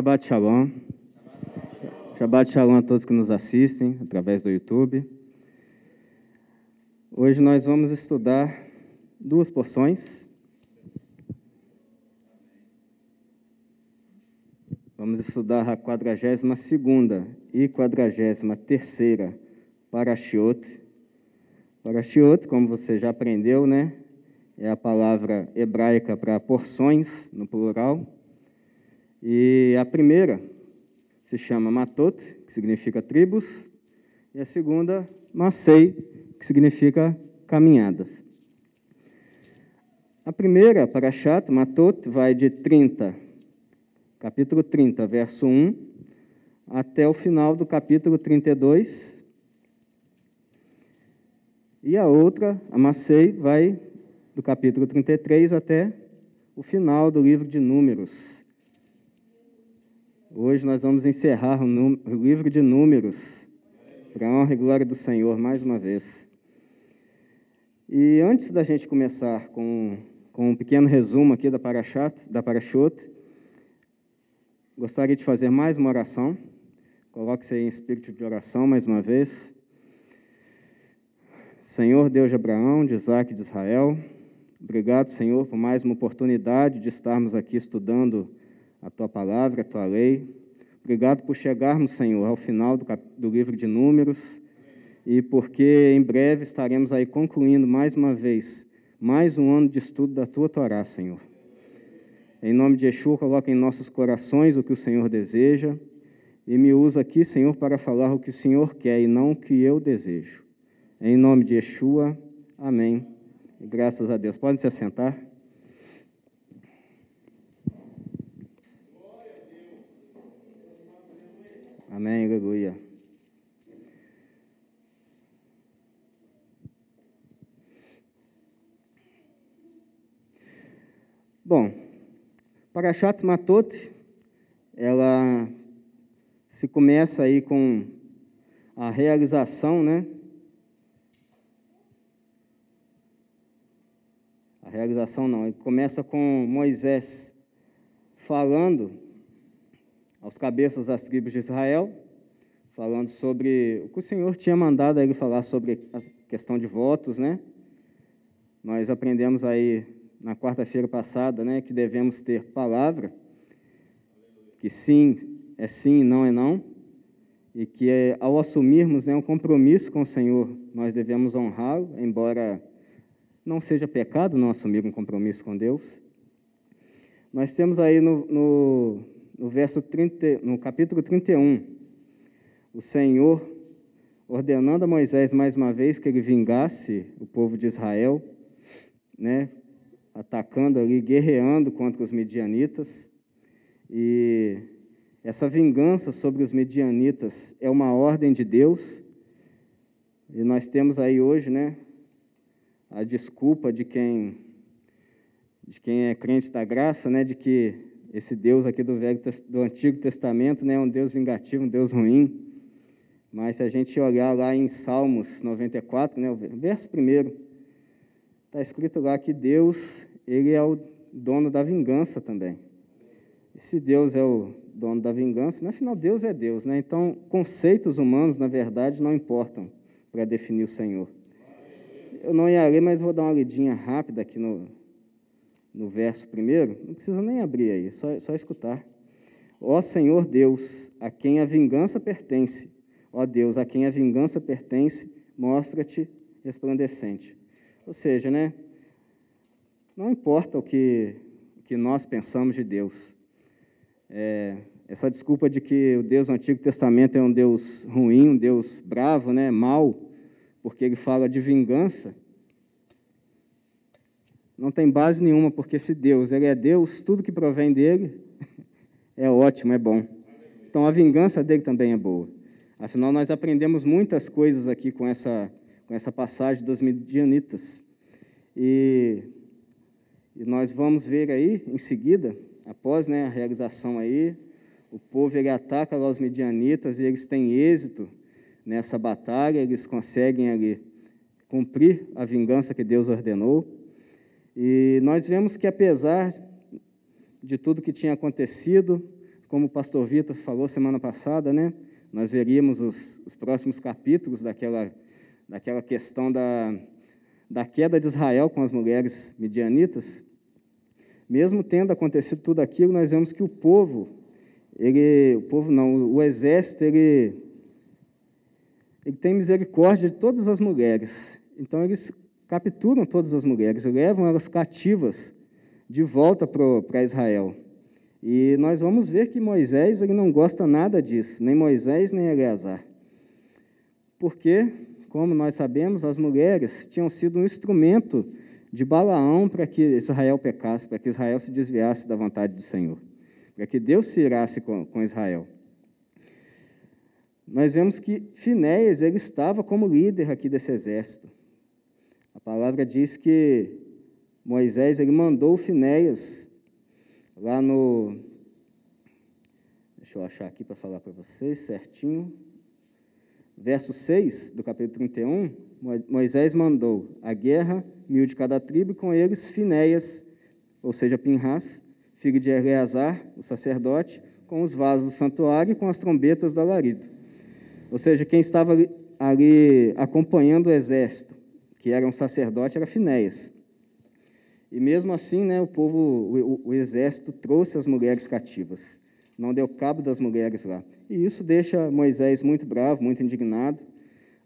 Shabbat Shalom. Shabbat Shalom a todos que nos assistem através do YouTube. Hoje nós vamos estudar duas porções. Vamos estudar a 42ª e 43ª Parashiot. Parashiot, como você já aprendeu, né? É a palavra hebraica para porções, no plural. E a primeira se chama Matot, que significa tribos, e a segunda, Masei, que significa caminhadas. A primeira, Parashat, Matot, vai de 30, capítulo 30, verso 1, até o final do capítulo 32. E a outra, a Masei, vai do capítulo 33 até o final do livro de Números. Hoje nós vamos encerrar o, livro de Números, para a honra e glória do Senhor, mais uma vez. E antes da gente começar com, com um pequeno resumo aqui da Parashat, da Parashut, gostaria de fazer mais uma oração. Coloque-se aí em espírito de oração mais uma vez. Senhor Deus de Abraão, de Isaac e de Israel, obrigado, Senhor, por mais uma oportunidade de estarmos aqui estudando a tua palavra, a tua lei. Obrigado por chegarmos, Senhor, ao final do, do livro de Números e porque em breve estaremos aí concluindo mais uma vez mais um ano de estudo da tua Torá, Senhor. Em nome de Yeshua, coloca em nossos corações o que o Senhor deseja e me usa aqui, Senhor, para falar o que o Senhor quer e não o que eu desejo. Em nome de Yeshua, amém. E graças a Deus. Podem se assentar. Amém, aleluia. Bom, Parashat Matot, ela se começa aí com a realização, né? A realização não, ele começa com Moisés falando aos cabeças das tribos de Israel, falando sobre o que o Senhor tinha mandado ele falar sobre a questão de votos, né? Nós aprendemos aí na quarta-feira passada, né, que devemos ter palavra, que sim é sim, não é não, e que é, ao assumirmos né, um compromisso com o Senhor, nós devemos honrá-lo, embora não seja pecado não assumir um compromisso com Deus. Nós temos aí no, no no verso 30, no capítulo 31, o Senhor ordenando a Moisés mais uma vez que ele vingasse o povo de Israel, né, atacando ali, guerreando contra os medianitas. E essa vingança sobre os medianitas é uma ordem de Deus. E nós temos aí hoje, né, a desculpa de quem de quem é crente da graça, né, de que esse Deus aqui do, Velho, do Antigo Testamento né, é um Deus vingativo, um Deus ruim. Mas se a gente olhar lá em Salmos 94, né, o verso primeiro, está escrito lá que Deus ele é o dono da vingança também. E se Deus é o dono da vingança, no final Deus é Deus, né? Então conceitos humanos, na verdade, não importam para definir o Senhor. Eu não ia ler, mas vou dar uma lidinha rápida aqui no, no verso primeiro, não precisa nem abrir aí, só, só escutar. Ó Senhor Deus, a quem a vingança pertence, ó Deus, a quem a vingança pertence, mostra-te resplandecente. Ou seja, né, não importa o que, o que nós pensamos de Deus. É, essa desculpa de que o Deus do Antigo Testamento é um Deus ruim, um Deus bravo, né, mau, porque ele fala de vingança, não tem base nenhuma, porque se Deus ele é Deus, tudo que provém dele é ótimo, é bom. Então a vingança dele também é boa. Afinal, nós aprendemos muitas coisas aqui com essa, com essa passagem dos midianitas. E, e nós vamos ver aí, em seguida, após né, a realização aí, o povo ele ataca lá os midianitas e eles têm êxito nessa batalha, eles conseguem ali cumprir a vingança que Deus ordenou. E nós vemos que, apesar de tudo que tinha acontecido, como o pastor Vitor falou semana passada, né? Nós veríamos os, os próximos capítulos daquela, daquela questão da, da queda de Israel com as mulheres midianitas. Mesmo tendo acontecido tudo aquilo, nós vemos que o povo, ele, o povo não, o exército, ele, ele tem misericórdia de todas as mulheres. Então eles capturam todas as mulheres, levam elas cativas de volta para Israel. E nós vamos ver que Moisés ele não gosta nada disso, nem Moisés nem Eleazar. Porque, como nós sabemos, as mulheres tinham sido um instrumento de Balaão para que Israel pecasse, para que Israel se desviasse da vontade do Senhor, para que Deus se irasse com, com Israel. Nós vemos que Finéias ele estava como líder aqui desse exército. A palavra diz que Moisés ele mandou Finéias lá no. Deixa eu achar aqui para falar para vocês certinho. Verso 6 do capítulo 31, Moisés mandou a guerra, mil de cada tribo, e com eles Finéias, ou seja, Pinhas, filho de Eleazar, o sacerdote, com os vasos do santuário e com as trombetas do alarido. Ou seja, quem estava ali, acompanhando o exército, que era um sacerdote, era Finéias. E mesmo assim, né, o povo, o, o, exército trouxe as mulheres cativas, não deu cabo das mulheres lá. E isso deixa Moisés muito bravo, muito indignado.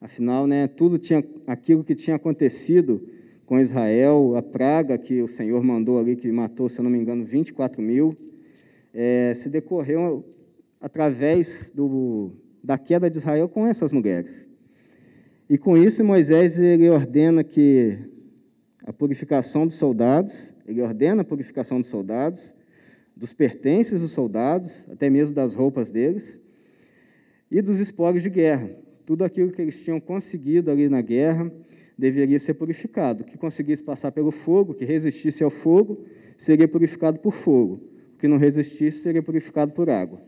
Afinal, né, tudo tinha aquilo que tinha acontecido com Israel, a praga que o Senhor mandou ali, que matou, se eu não me engano, 24 mil, é, se decorreu através do, da queda de Israel com essas mulheres. E com isso, Moisés ele ordena que a purificação dos soldados, ele ordena a purificação dos soldados, dos pertences dos soldados, até mesmo das roupas deles, e dos espólios de guerra. Tudo aquilo que eles tinham conseguido ali na guerra deveria ser purificado. O que conseguisse passar pelo fogo, que resistisse ao fogo, seria purificado por fogo. O que não resistisse seria purificado por água.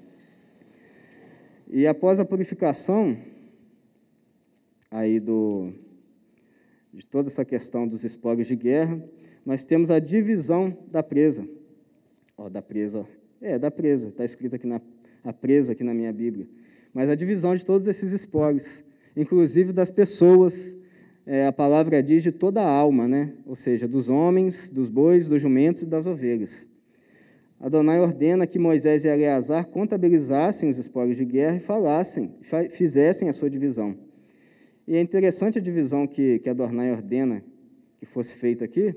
E após a purificação aí do, de toda essa questão dos espólios de guerra, nós temos a divisão da presa. Ó, da presa, ó. é, da presa, está escrito aqui na a presa aqui na minha Bíblia. Mas a divisão de todos esses espólios, inclusive das pessoas, é, a palavra diz de toda a alma, né? ou seja, dos homens, dos bois, dos jumentos e das ovelhas. Adonai ordena que Moisés e Eleazar contabilizassem os espólios de guerra e falassem, fizessem a sua divisão. E é interessante a divisão que, que a Dornay ordena que fosse feita aqui.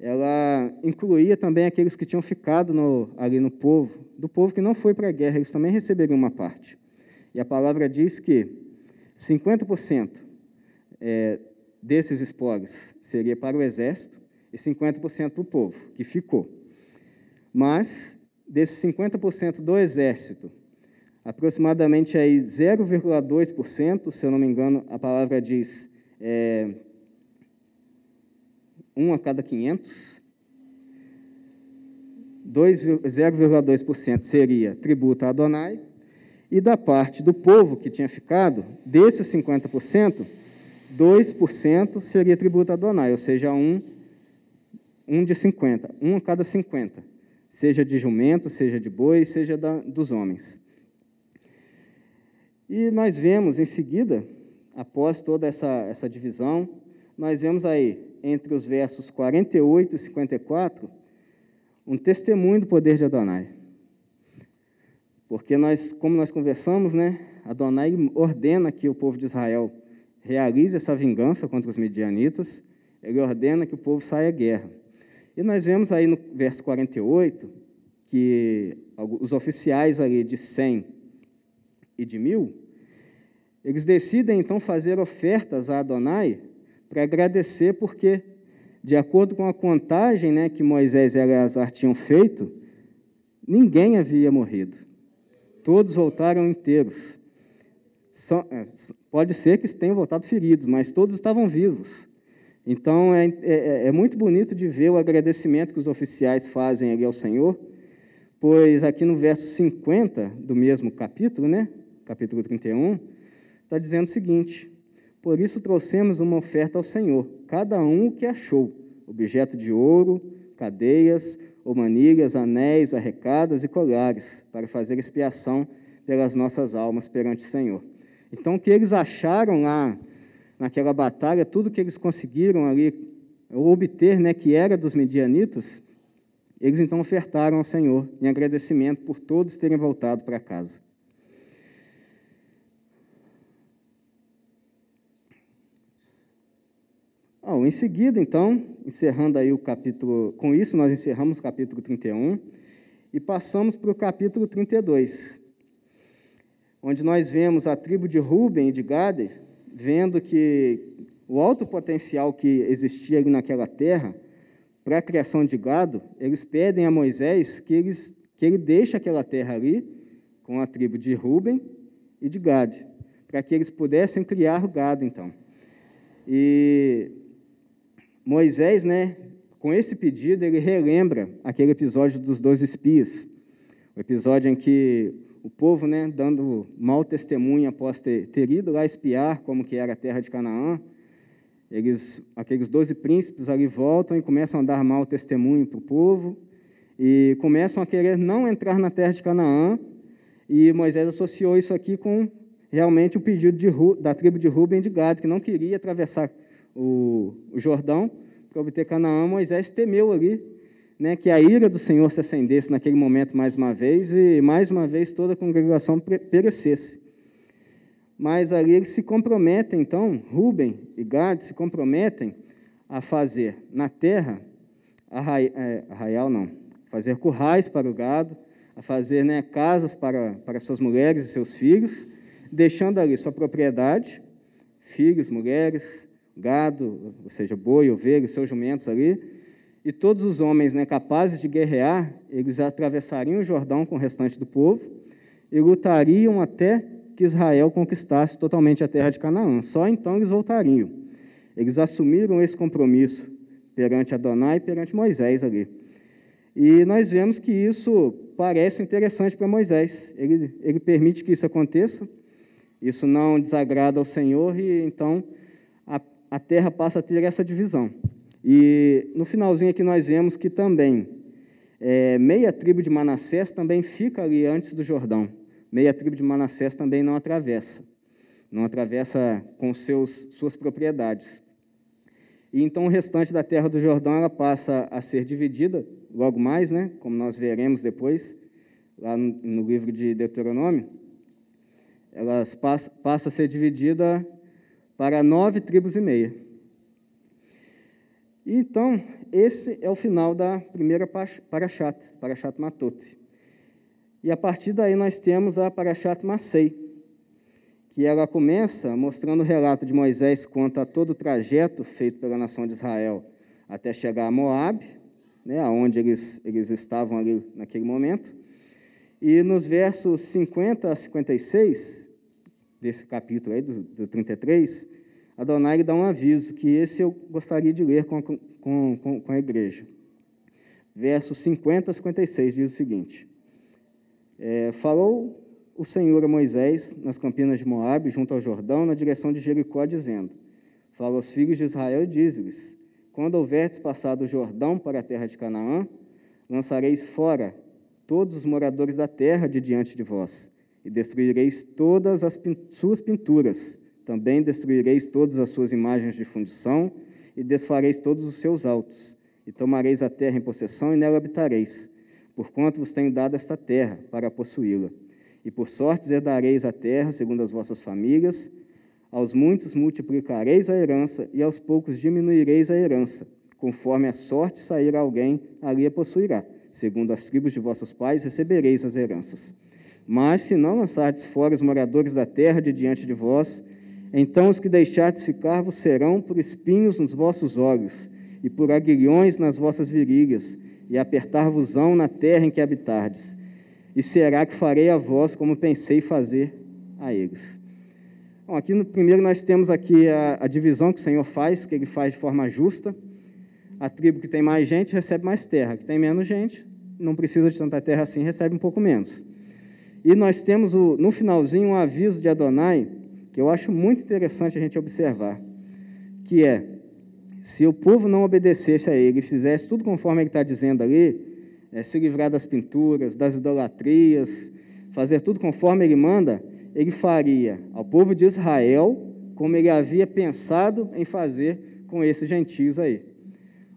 Ela incluía também aqueles que tinham ficado no, ali no povo, do povo que não foi para a guerra, eles também receberiam uma parte. E a palavra diz que 50% é, desses espólios seria para o exército e 50% para o povo, que ficou. Mas, desses 50% do exército, aproximadamente aí 0,2%, se eu não me engano, a palavra diz é, um a cada 500. 0,2% seria tributo a Adonai, e da parte do povo que tinha ficado, desses 50%, 2% seria tributo a Adonai, ou seja, um, um de 50, um a cada 50, seja de jumento, seja de boi, seja da, dos homens. E nós vemos em seguida, após toda essa, essa divisão, nós vemos aí, entre os versos 48 e 54, um testemunho do poder de Adonai. Porque nós, como nós conversamos, né, Adonai ordena que o povo de Israel realize essa vingança contra os medianitas, ele ordena que o povo saia à guerra. E nós vemos aí no verso 48 que os oficiais ali de 100 e de mil, eles decidem então fazer ofertas a Adonai para agradecer, porque, de acordo com a contagem né, que Moisés e Eleazar tinham feito, ninguém havia morrido. Todos voltaram inteiros. É, pode ser que tenham voltado feridos, mas todos estavam vivos. Então, é, é, é muito bonito de ver o agradecimento que os oficiais fazem ali ao Senhor, pois aqui no verso 50 do mesmo capítulo, né, capítulo 31, está dizendo o seguinte: Por isso trouxemos uma oferta ao Senhor, cada um o que achou: objeto de ouro, cadeias, ou manilhas, anéis, arrecadas e colares, para fazer expiação pelas nossas almas perante o Senhor. Então, o que eles acharam lá naquela batalha, tudo que eles conseguiram ali obter, né, que era dos medianitas, eles então ofertaram ao Senhor em agradecimento por todos terem voltado para casa. Oh, em seguida, então, encerrando aí o capítulo, com isso nós encerramos o capítulo 31 e passamos para o capítulo 32, onde nós vemos a tribo de Ruben e de Gade, vendo que o alto potencial que existia ali naquela terra para a criação de gado, eles pedem a Moisés que, eles, que ele deixe aquela terra ali com a tribo de Ruben e de Gade, para que eles pudessem criar o gado, então. E Moisés, né, com esse pedido, ele relembra aquele episódio dos dois espias, o episódio em que o povo, né, dando mau testemunho após ter, ter ido lá espiar como que era a terra de Canaã, eles, aqueles doze príncipes ali voltam e começam a dar mau testemunho para o povo e começam a querer não entrar na terra de Canaã. E Moisés associou isso aqui com realmente o pedido de, da tribo de Ruben de Gad, que não queria atravessar o, o Jordão para obter Canaã, Moisés temeu ali né, que a ira do Senhor se acendesse naquele momento mais uma vez e mais uma vez toda a congregação perecesse. Mas ali eles se comprometem, então, Ruben e Gad se comprometem a fazer na terra, arrai, é, arraial não, fazer currais para o gado, a fazer né, casas para, para suas mulheres e seus filhos, deixando ali sua propriedade, filhos, mulheres, gado, ou seja, boi, ovelha, seus jumentos ali, e todos os homens né, capazes de guerrear, eles atravessariam o Jordão com o restante do povo e lutariam até que Israel conquistasse totalmente a terra de Canaã. Só então eles voltariam. Eles assumiram esse compromisso perante Adonai e perante Moisés ali. E nós vemos que isso parece interessante para Moisés. Ele, ele permite que isso aconteça, isso não desagrada ao Senhor e então a terra passa a ter essa divisão. E no finalzinho aqui nós vemos que também é, meia tribo de Manassés também fica ali antes do Jordão. Meia tribo de Manassés também não atravessa, não atravessa com seus, suas propriedades. E então o restante da terra do Jordão ela passa a ser dividida logo mais, né? Como nós veremos depois lá no, no livro de Deuteronômio, elas passa, passa a ser dividida para nove tribos e meia. Então, esse é o final da primeira Parashat, Parashat Matot. E a partir daí nós temos a Parashat Masei, que ela começa mostrando o relato de Moisés quanto a todo o trajeto feito pela nação de Israel até chegar a Moab, né, onde eles, eles estavam ali naquele momento. E nos versos 50 a 56, desse capítulo aí, do, do 33, Adonai dá um aviso, que esse eu gostaria de ler com, com, com, com a igreja. Versos 50 a 56 diz o seguinte: é, Falou o Senhor a Moisés nas campinas de Moabe, junto ao Jordão, na direção de Jericó, dizendo: Fala aos filhos de Israel e diz-lhes: Quando houverdes passado o Jordão para a terra de Canaã, lançareis fora todos os moradores da terra de diante de vós e destruireis todas as suas pinturas. Também destruireis todas as suas imagens de fundição e desfareis todos os seus altos. E tomareis a terra em possessão e nela habitareis, porquanto vos tenho dado esta terra para possuí-la. E por sorte herdareis a terra segundo as vossas famílias. Aos muitos multiplicareis a herança e aos poucos diminuireis a herança. Conforme a sorte sair alguém, ali a possuirá. Segundo as tribos de vossos pais recebereis as heranças. Mas se não lançardes fora os moradores da terra de diante de vós, então os que deixardes ficar vos serão por espinhos nos vossos olhos, e por aguilhões nas vossas virilhas, e apertar-vos-ão na terra em que habitardes. E será que farei a vós como pensei fazer a eles. Bom, aqui no primeiro nós temos aqui a, a divisão que o Senhor faz, que ele faz de forma justa. A tribo que tem mais gente recebe mais terra, que tem menos gente, não precisa de tanta terra assim, recebe um pouco menos. E nós temos o, no finalzinho um aviso de Adonai, que eu acho muito interessante a gente observar, que é, se o povo não obedecesse a ele e fizesse tudo conforme ele está dizendo ali, é, se livrar das pinturas, das idolatrias, fazer tudo conforme ele manda, ele faria ao povo de Israel como ele havia pensado em fazer com esses gentios aí.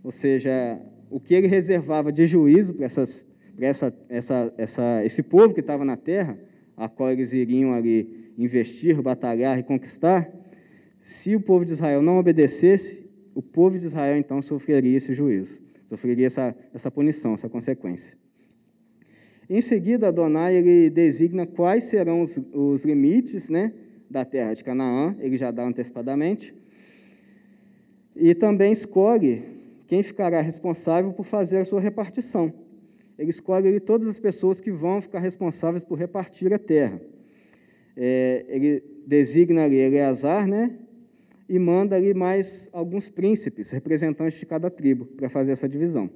Ou seja, o que ele reservava de juízo para, essas, essa, essa, essa, esse povo que estava na terra, a qual eles iriam ali investir, batalhar e conquistar, se o povo de Israel não obedecesse, o povo de Israel então sofreria esse juízo, sofreria essa, essa punição, essa consequência. Em seguida, Adonai ele designa quais serão os, os limites né, da terra de Canaã, ele já dá antecipadamente, e também escolhe quem ficará responsável por fazer a sua repartição. Ele escolhe ali, todas as pessoas que vão ficar responsáveis por repartir a terra. É, ele designa ali Eleazar, né? E manda ali mais alguns príncipes, representantes de cada tribo, para fazer essa divisão.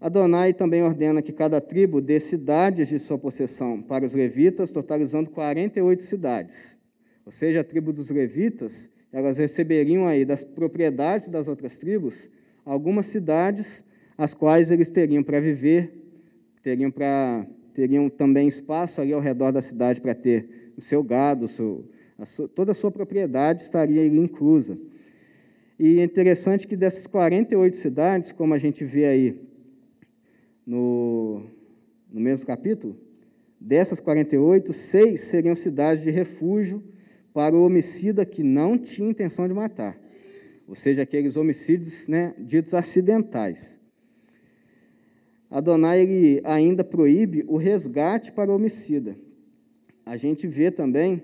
Adonai também ordena que cada tribo dê cidades de sua possessão para os levitas, totalizando 48 cidades. Ou seja, a tribo dos levitas, elas receberiam aí das propriedades das outras tribos algumas cidades as quais eles teriam para viver, teriam para teriam também espaço ali ao redor da cidade para ter o seu gado, o seu, a sua, toda a sua propriedade estaria ali inclusa. E é interessante que dessas 48 cidades, como a gente vê aí no, no mesmo capítulo, dessas 48, seis seriam cidades de refúgio para o homicida que não tinha intenção de matar, ou seja, aqueles homicídios né, ditos acidentais. Adonai ele ainda proíbe o resgate para homicida. A gente vê também,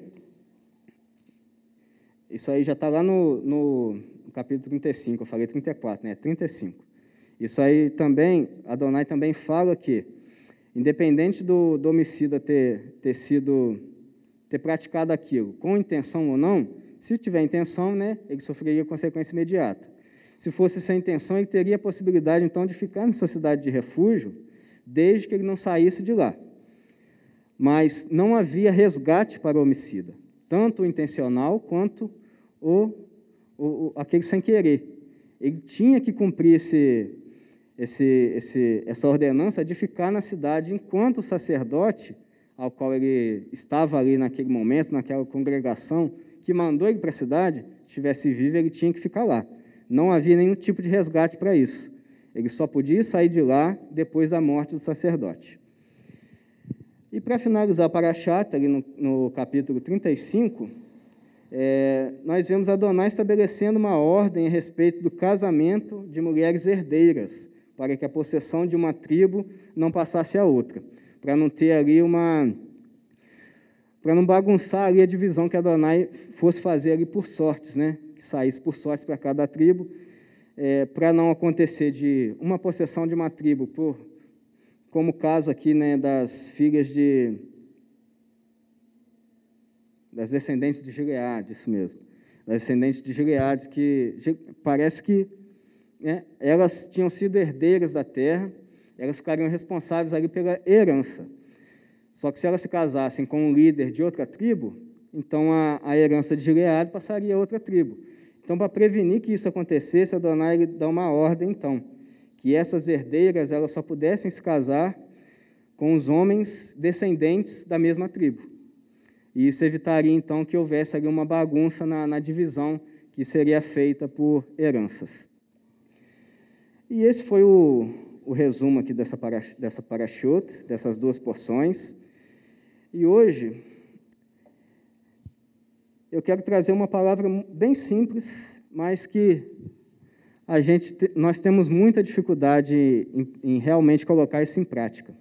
isso aí já está lá no, no, no capítulo 35, eu falei 34, né? 35. Isso aí também, Adonai também fala que, independente do, do homicida ter, ter sido, ter praticado aquilo com intenção ou não, se tiver intenção, né, ele sofreria consequência imediata. Se fosse sem intenção, ele teria a possibilidade, então, de ficar nessa cidade de refúgio, desde que ele não saísse de lá. Mas não havia resgate para o homicida, tanto o intencional quanto o, o, aquele sem querer. Ele tinha que cumprir esse, esse, esse, essa ordenança de ficar na cidade enquanto o sacerdote, ao qual ele estava ali naquele momento, naquela congregação, que mandou ele para a cidade, estivesse vivo, ele tinha que ficar lá. Não havia nenhum tipo de resgate para isso. Ele só podia sair de lá depois da morte do sacerdote. E para finalizar para a chata, ali no, no capítulo 35, é, nós vemos Adonai estabelecendo uma ordem a respeito do casamento de mulheres herdeiras, para que a possessão de uma tribo não passasse a outra, para não ter ali uma para não bagunçar ali a divisão que Adonai fosse fazer ali por sortes, né? Que saísse por sortes para cada tribo, é, para não acontecer de uma possessão de uma tribo, por, como o caso aqui, né, das filhas de das descendentes de Gileade, isso mesmo, das descendentes de Gileade, que parece que né, elas tinham sido herdeiras da terra, elas ficariam responsáveis ali pela herança. Só que se elas se casassem com um líder de outra tribo, então a, a herança de Gileade passaria a outra tribo. Então, para prevenir que isso acontecesse, Adonai dá uma ordem, então, que essas herdeiras elas só pudessem se casar com os homens descendentes da mesma tribo. E isso evitaria, então, que houvesse ali uma bagunça na, na divisão que seria feita por heranças. E esse foi o, o resumo aqui dessa, para, dessa parachute, dessas duas porções. E hoje, eu quero trazer uma palavra bem simples, mas que a gente, nós temos muita dificuldade em, em realmente colocar isso em prática.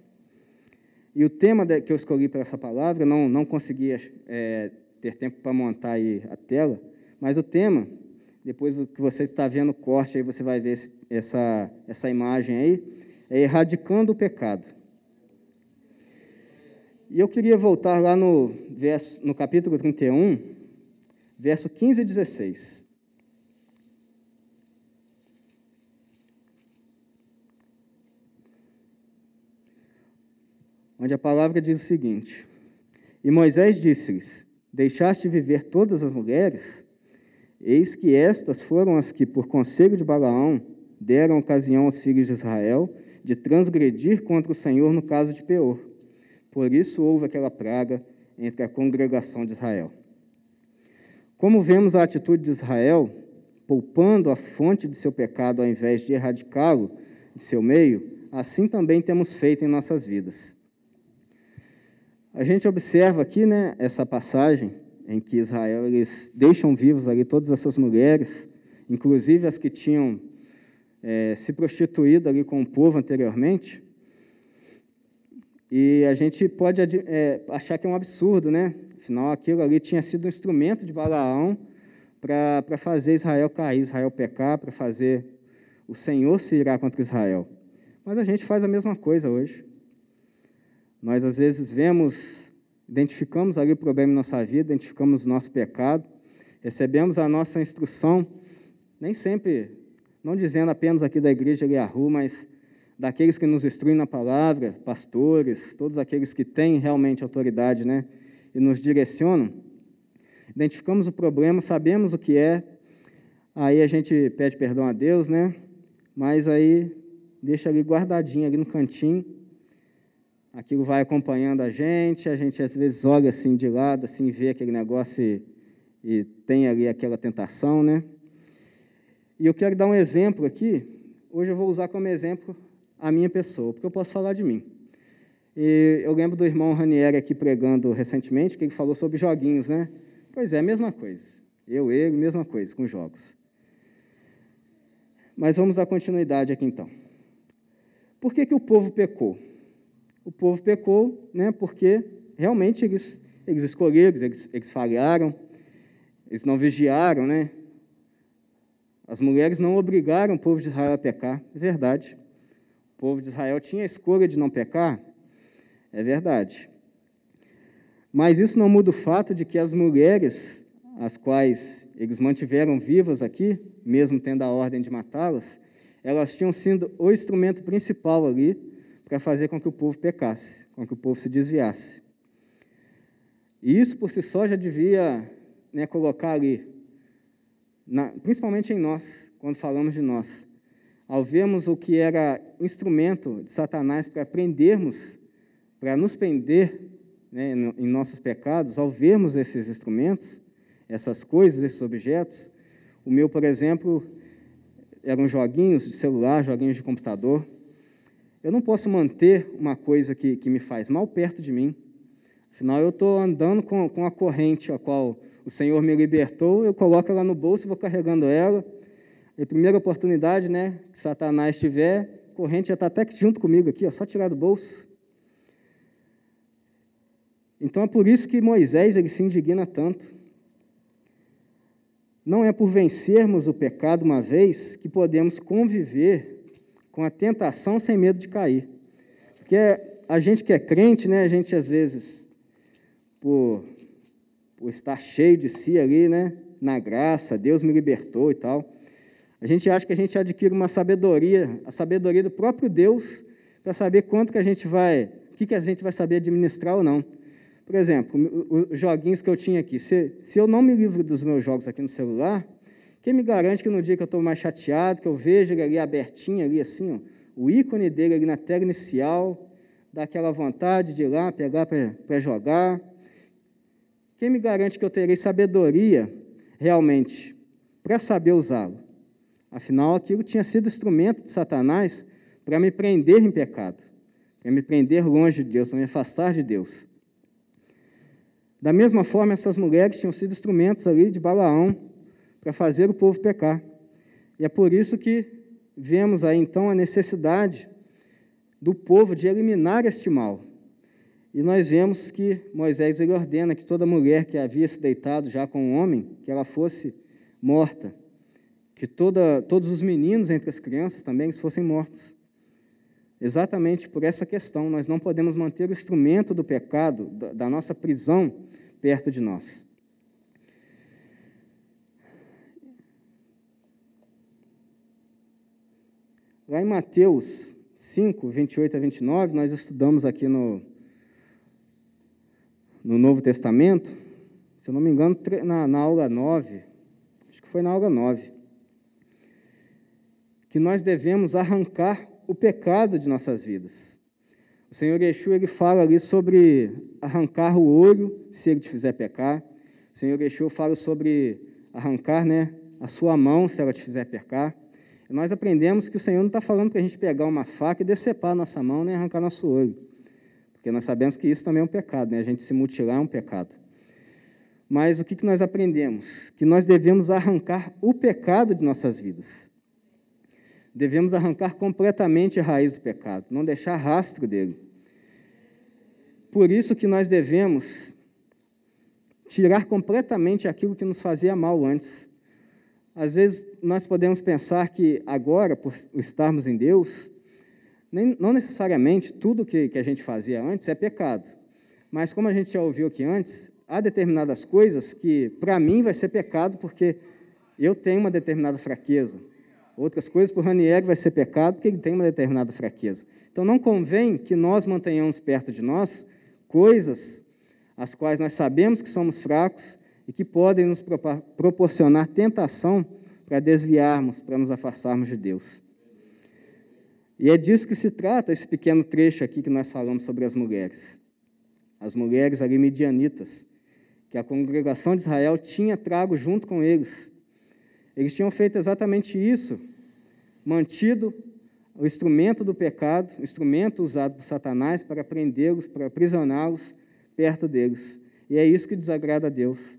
E o tema que eu escolhi para essa palavra, não, não consegui é, ter tempo para montar aí a tela, mas o tema depois que você está vendo o corte, aí você vai ver essa, essa imagem aí, é erradicando o pecado. E eu queria voltar lá no, verso, no capítulo 31, verso 15 e 16. Onde a palavra diz o seguinte: E Moisés disse-lhes: Deixaste de viver todas as mulheres? Eis que estas foram as que, por conselho de Balaão, deram ocasião aos filhos de Israel de transgredir contra o Senhor no caso de Peor. Por isso houve aquela praga entre a congregação de Israel. Como vemos a atitude de Israel, poupando a fonte de seu pecado ao invés de erradicá-lo de seu meio, assim também temos feito em nossas vidas. A gente observa aqui, né, essa passagem em que Israel eles deixam vivos ali todas essas mulheres, inclusive as que tinham é, se prostituído ali com o povo anteriormente. E a gente pode é, achar que é um absurdo, né? Afinal, aquilo ali tinha sido um instrumento de Balaão para fazer Israel cair, Israel pecar, para fazer o Senhor se irar contra Israel. Mas a gente faz a mesma coisa hoje. Nós, às vezes, vemos, identificamos ali o problema em nossa vida, identificamos o nosso pecado, recebemos a nossa instrução, nem sempre, não dizendo apenas aqui da igreja Eliahu, mas daqueles que nos instruem na palavra, pastores, todos aqueles que têm realmente autoridade, né, e nos direcionam, identificamos o problema, sabemos o que é, aí a gente pede perdão a Deus, né, mas aí deixa ali guardadinho ali no cantinho, aquilo vai acompanhando a gente, a gente às vezes olha assim de lado, assim, vê aquele negócio e, e tem ali aquela tentação, né? E eu quero dar um exemplo aqui, hoje eu vou usar como exemplo a minha pessoa, porque eu posso falar de mim. E eu lembro do irmão Ranieri aqui pregando recentemente, que ele falou sobre joguinhos, né? Pois é, mesma coisa. Eu, ele, mesma coisa, com jogos. Mas vamos dar continuidade aqui então. Por que, que o povo pecou? O povo pecou né, porque realmente eles, eles escolheram, eles, eles falharam, eles não vigiaram, né? As mulheres não obrigaram o povo de Israel a pecar, é verdade. Povo de Israel tinha a escolha de não pecar, é verdade. Mas isso não muda o fato de que as mulheres, as quais eles mantiveram vivas aqui, mesmo tendo a ordem de matá-las, elas tinham sido o instrumento principal ali para fazer com que o povo pecasse, com que o povo se desviasse. E isso por si só já devia né, colocar ali, na, principalmente em nós, quando falamos de nós, ao vermos o que era instrumento de Satanás para prendermos, para nos prender né, em nossos pecados, ao vermos esses instrumentos, essas coisas, esses objetos, o meu, por exemplo, eram joguinhos de celular, joguinhos de computador. Eu não posso manter uma coisa que, que me faz mal perto de mim. Afinal, eu estou andando com, com a corrente a qual o Senhor me libertou, eu coloco ela no bolso vou carregando ela. E a primeira oportunidade né, que Satanás tiver, corrente já está até junto comigo aqui, ó, só tirar do bolso. Então é por isso que Moisés ele se indigna tanto. Não é por vencermos o pecado uma vez que podemos conviver com a tentação sem medo de cair. Porque a gente que é crente, né, a gente às vezes, por, por estar cheio de si ali, né, na graça, Deus me libertou e tal, a gente acha que a gente adquire uma sabedoria, a sabedoria do próprio Deus, para saber quanto que a gente vai, o que, que a gente vai saber administrar ou não. Por exemplo, os joguinhos que eu tinha aqui. Se, se eu não me livro dos meus jogos aqui no celular, quem me garante que no dia que eu estou mais chateado, que eu vejo ele ali abertinho, ali assim, ó, o ícone dele ali na tela inicial, dá aquela vontade de ir lá, pegar para jogar. Quem me garante que eu terei sabedoria realmente para saber usá-lo? Afinal, aquilo tinha sido instrumento de Satanás para me prender em pecado, para me prender longe de Deus, para me afastar de Deus. Da mesma forma, essas mulheres tinham sido instrumentos ali de Balaão para fazer o povo pecar. E é por isso que vemos aí então a necessidade do povo de eliminar este mal. E nós vemos que Moisés ele ordena que toda mulher que havia se deitado já com um homem, que ela fosse morta, que toda, todos os meninos entre as crianças também fossem mortos. Exatamente por essa questão, nós não podemos manter o instrumento do pecado, da, da nossa prisão, perto de nós. Lá em Mateus 5, 28 a 29, nós estudamos aqui no, no Novo Testamento, se eu não me engano, na, na aula 9, acho que foi na aula 9, que nós devemos arrancar o pecado de nossas vidas. O Senhor Yeshua ele fala ali sobre arrancar o olho se ele te fizer pecar. O Senhor Yeshua fala sobre arrancar né, a sua mão se ela te fizer pecar. E nós aprendemos que o Senhor não está falando para a gente pegar uma faca e decepar nossa mão nem arrancar nosso olho. Porque nós sabemos que isso também é um pecado, né? a gente se mutilar é um pecado. Mas o que, que nós aprendemos? Que nós devemos arrancar o pecado de nossas vidas. Devemos arrancar completamente a raiz do pecado, não deixar rastro dele. Por isso que nós devemos tirar completamente aquilo que nos fazia mal antes. Às vezes nós podemos pensar que agora, por estarmos em Deus, nem, não necessariamente tudo que, que a gente fazia antes é pecado. Mas como a gente já ouviu aqui antes, há determinadas coisas que, para mim, vai ser pecado porque eu tenho uma determinada fraqueza. Outras coisas, para o Ranieri, vai ser pecado porque ele tem uma determinada fraqueza. Então, não convém que nós mantenhamos perto de nós coisas as quais nós sabemos que somos fracos e que podem nos proporcionar tentação para desviarmos, para nos afastarmos de Deus. E é disso que se trata esse pequeno trecho aqui que nós falamos sobre as mulheres. As mulheres ali medianitas, que a congregação de Israel tinha trago junto com eles. Eles tinham feito exatamente isso, mantido o instrumento do pecado, o instrumento usado por Satanás para prendê-los, para aprisioná-los perto deles. E é isso que desagrada a Deus.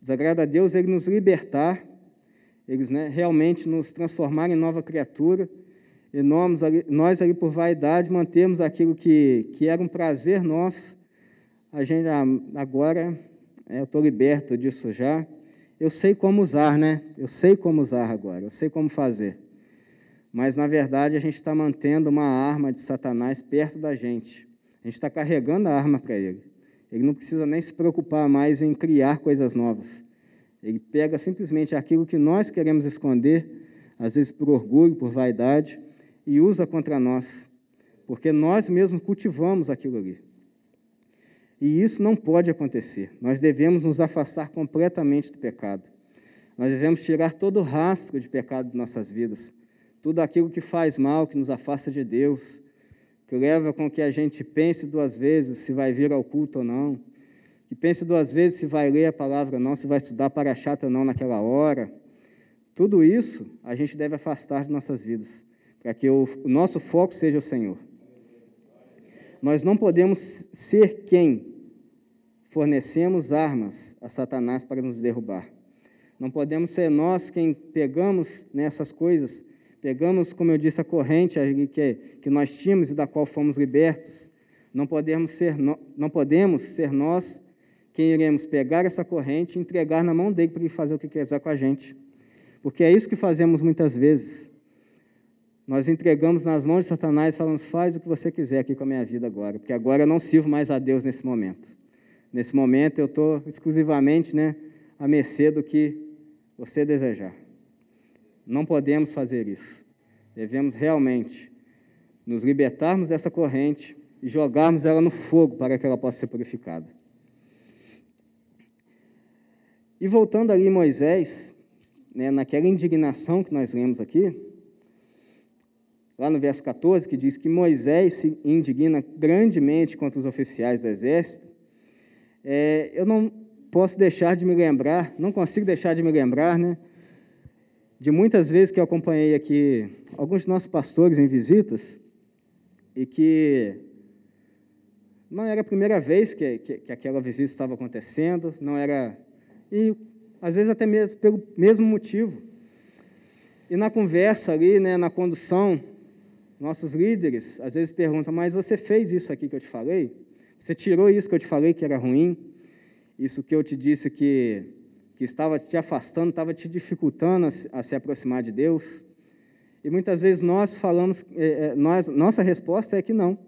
Desagrada a Deus ele nos libertar, eles né, realmente nos transformar em nova criatura, e nós ali, nós ali por vaidade mantemos aquilo que, que era um prazer nosso, a gente ah, agora é, eu estou liberto disso já. Eu sei como usar, né? Eu sei como usar agora, eu sei como fazer. Mas, na verdade, a gente está mantendo uma arma de Satanás perto da gente. A gente está carregando a arma para ele. Ele não precisa nem se preocupar mais em criar coisas novas. Ele pega simplesmente aquilo que nós queremos esconder, às vezes por orgulho, por vaidade, e usa contra nós, porque nós mesmos cultivamos aquilo ali. E isso não pode acontecer. Nós devemos nos afastar completamente do pecado. Nós devemos tirar todo o rastro de pecado de nossas vidas. Tudo aquilo que faz mal, que nos afasta de Deus, que leva com que a gente pense duas vezes se vai vir ao culto ou não, que pense duas vezes se vai ler a palavra ou não, se vai estudar para chata ou não naquela hora. Tudo isso a gente deve afastar de nossas vidas, para que o, nosso foco seja o Senhor. Nós não podemos ser quem fornecemos armas a Satanás para nos derrubar. Não podemos ser nós quem pegamos nessas coisas, pegamos, como eu disse, a corrente que, que nós tínhamos e da qual fomos libertos. Não podemos ser, não podemos ser nós quem iremos pegar essa corrente e entregar na mão dele para ele fazer o que quiser com a gente. Porque é isso que fazemos muitas vezes. Nós entregamos nas mãos de Satanás e falamos: faz o que você quiser aqui com a minha vida agora, porque agora eu não sirvo mais a Deus nesse momento. Nesse momento eu estou exclusivamente né, à mercê do que você desejar. Não podemos fazer isso. Devemos realmente nos libertarmos dessa corrente e jogarmos ela no fogo para que ela possa ser purificada. E voltando ali Moisés, né, naquela indignação que nós lemos aqui, lá no verso 14, que diz que Moisés se indigna grandemente contra os oficiais do exército, é, eu não posso deixar de me lembrar, não consigo deixar de me lembrar, né, de muitas vezes que eu acompanhei aqui alguns nossos pastores em visitas, e que não era a primeira vez que, que, que aquela visita estava acontecendo, não era. E às vezes até mesmo pelo mesmo motivo. E na conversa ali, né, na condução, nossos líderes às vezes perguntam: Mas você fez isso aqui que eu te falei? Você tirou isso que eu te falei que era ruim? Isso que eu te disse que, que estava te afastando, estava te dificultando a, a se aproximar de Deus? E muitas vezes nós falamos, é, nós, nossa resposta é que não.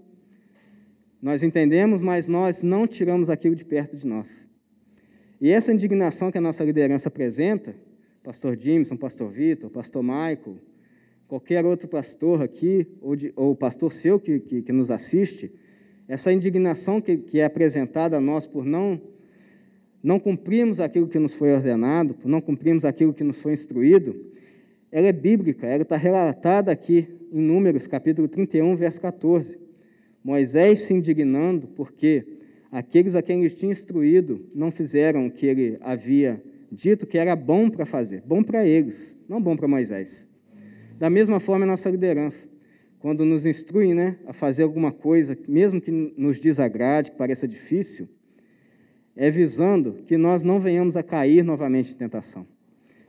Nós entendemos, mas nós não tiramos aquilo de perto de nós. E essa indignação que a nossa liderança apresenta, pastor Jimson, pastor Vitor, pastor Michael, qualquer outro pastor aqui, ou, de, ou pastor seu que, que, que, nos assiste, essa indignação que, que é apresentada a nós por não, não cumprirmos aquilo que nos foi ordenado, por não cumprirmos aquilo que nos foi instruído, ela é bíblica, ela está relatada aqui em Números, capítulo 31, verso 14. Moisés se indignando porque aqueles a quem ele tinha instruído não fizeram o que ele havia dito que era bom para fazer, bom para eles, não bom para Moisés. Da mesma forma, a nossa liderança, quando nos instrui né, a fazer alguma coisa, mesmo que nos desagrade, que pareça difícil, é visando que nós não venhamos a cair novamente em tentação.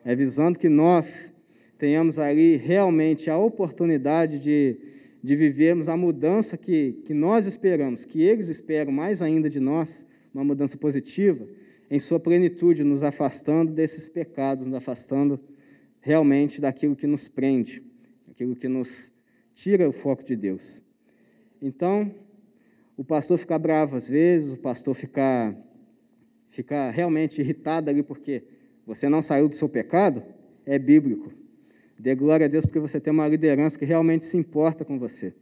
É visando que nós tenhamos ali realmente a oportunidade de, de vivermos a mudança que, que nós esperamos, que eles esperam mais ainda de nós, uma mudança positiva, em sua plenitude, nos afastando desses pecados, nos afastando realmente daquilo que nos prende, aquilo que nos tira o foco de Deus. Então, o pastor ficar bravo às vezes, o pastor ficar, ficar realmente irritado ali porque você não saiu do seu pecado, é bíblico. Dê glória a Deus porque você tem uma liderança que realmente se importa com você.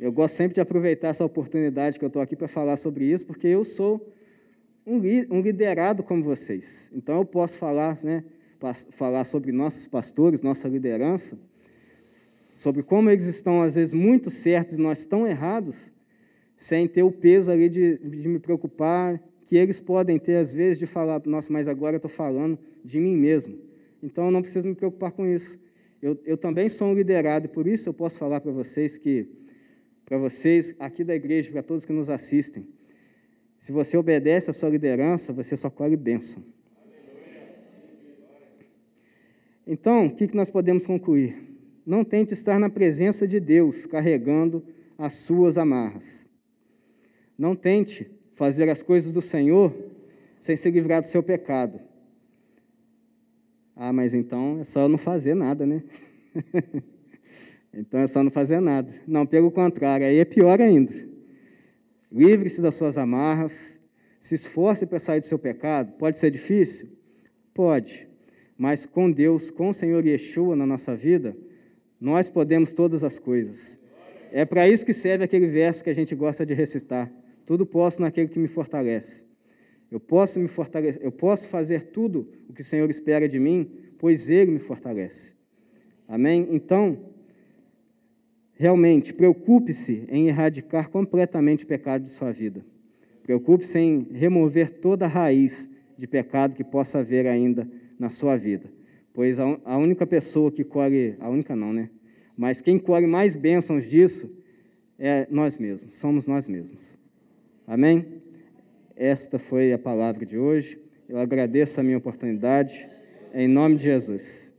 Eu gosto sempre de aproveitar essa oportunidade que eu estou aqui para falar sobre isso, porque eu sou um, liderado como vocês. Então eu posso falar, né, falar sobre nossos pastores, nossa liderança, sobre como eles estão às vezes muito certos e nós tão errados, sem ter o peso ali de, de me preocupar, que eles podem ter às vezes de falar, nossa, mas agora eu estou falando de mim mesmo. Então eu não preciso me preocupar com isso. Eu, eu também sou um liderado, e por isso eu posso falar para vocês que, para vocês aqui da igreja, para todos que nos assistem, se você obedece à sua liderança, você só colhe bênção. Então, o que nós podemos concluir? Não tente estar na presença de Deus carregando as suas amarras. Não tente fazer as coisas do Senhor sem se livrar do seu pecado. Ah, mas então é só não fazer nada, né? então é só não fazer nada. Não, pelo contrário, aí é pior ainda. Livre-se das suas amarras, se esforce para sair do seu pecado. Pode ser difícil? Pode. Mas com Deus, com o Senhor Yeshua na nossa vida, nós podemos todas as coisas. É para isso que serve aquele verso que a gente gosta de recitar. Tudo posso naquele que me fortalece. Eu posso me fortalecer, eu posso fazer tudo o que o Senhor espera de mim, pois ele me fortalece. Amém? Então, Realmente, preocupe-se em erradicar completamente o pecado de sua vida. Preocupe-se em remover toda a raiz de pecado que possa haver ainda na sua vida. Pois a única pessoa que colhe, a única não, né? Mas quem colhe mais bênçãos disso é nós mesmos, somos nós mesmos. Amém? Esta foi a palavra de hoje. Eu agradeço a minha oportunidade. Em nome de Jesus.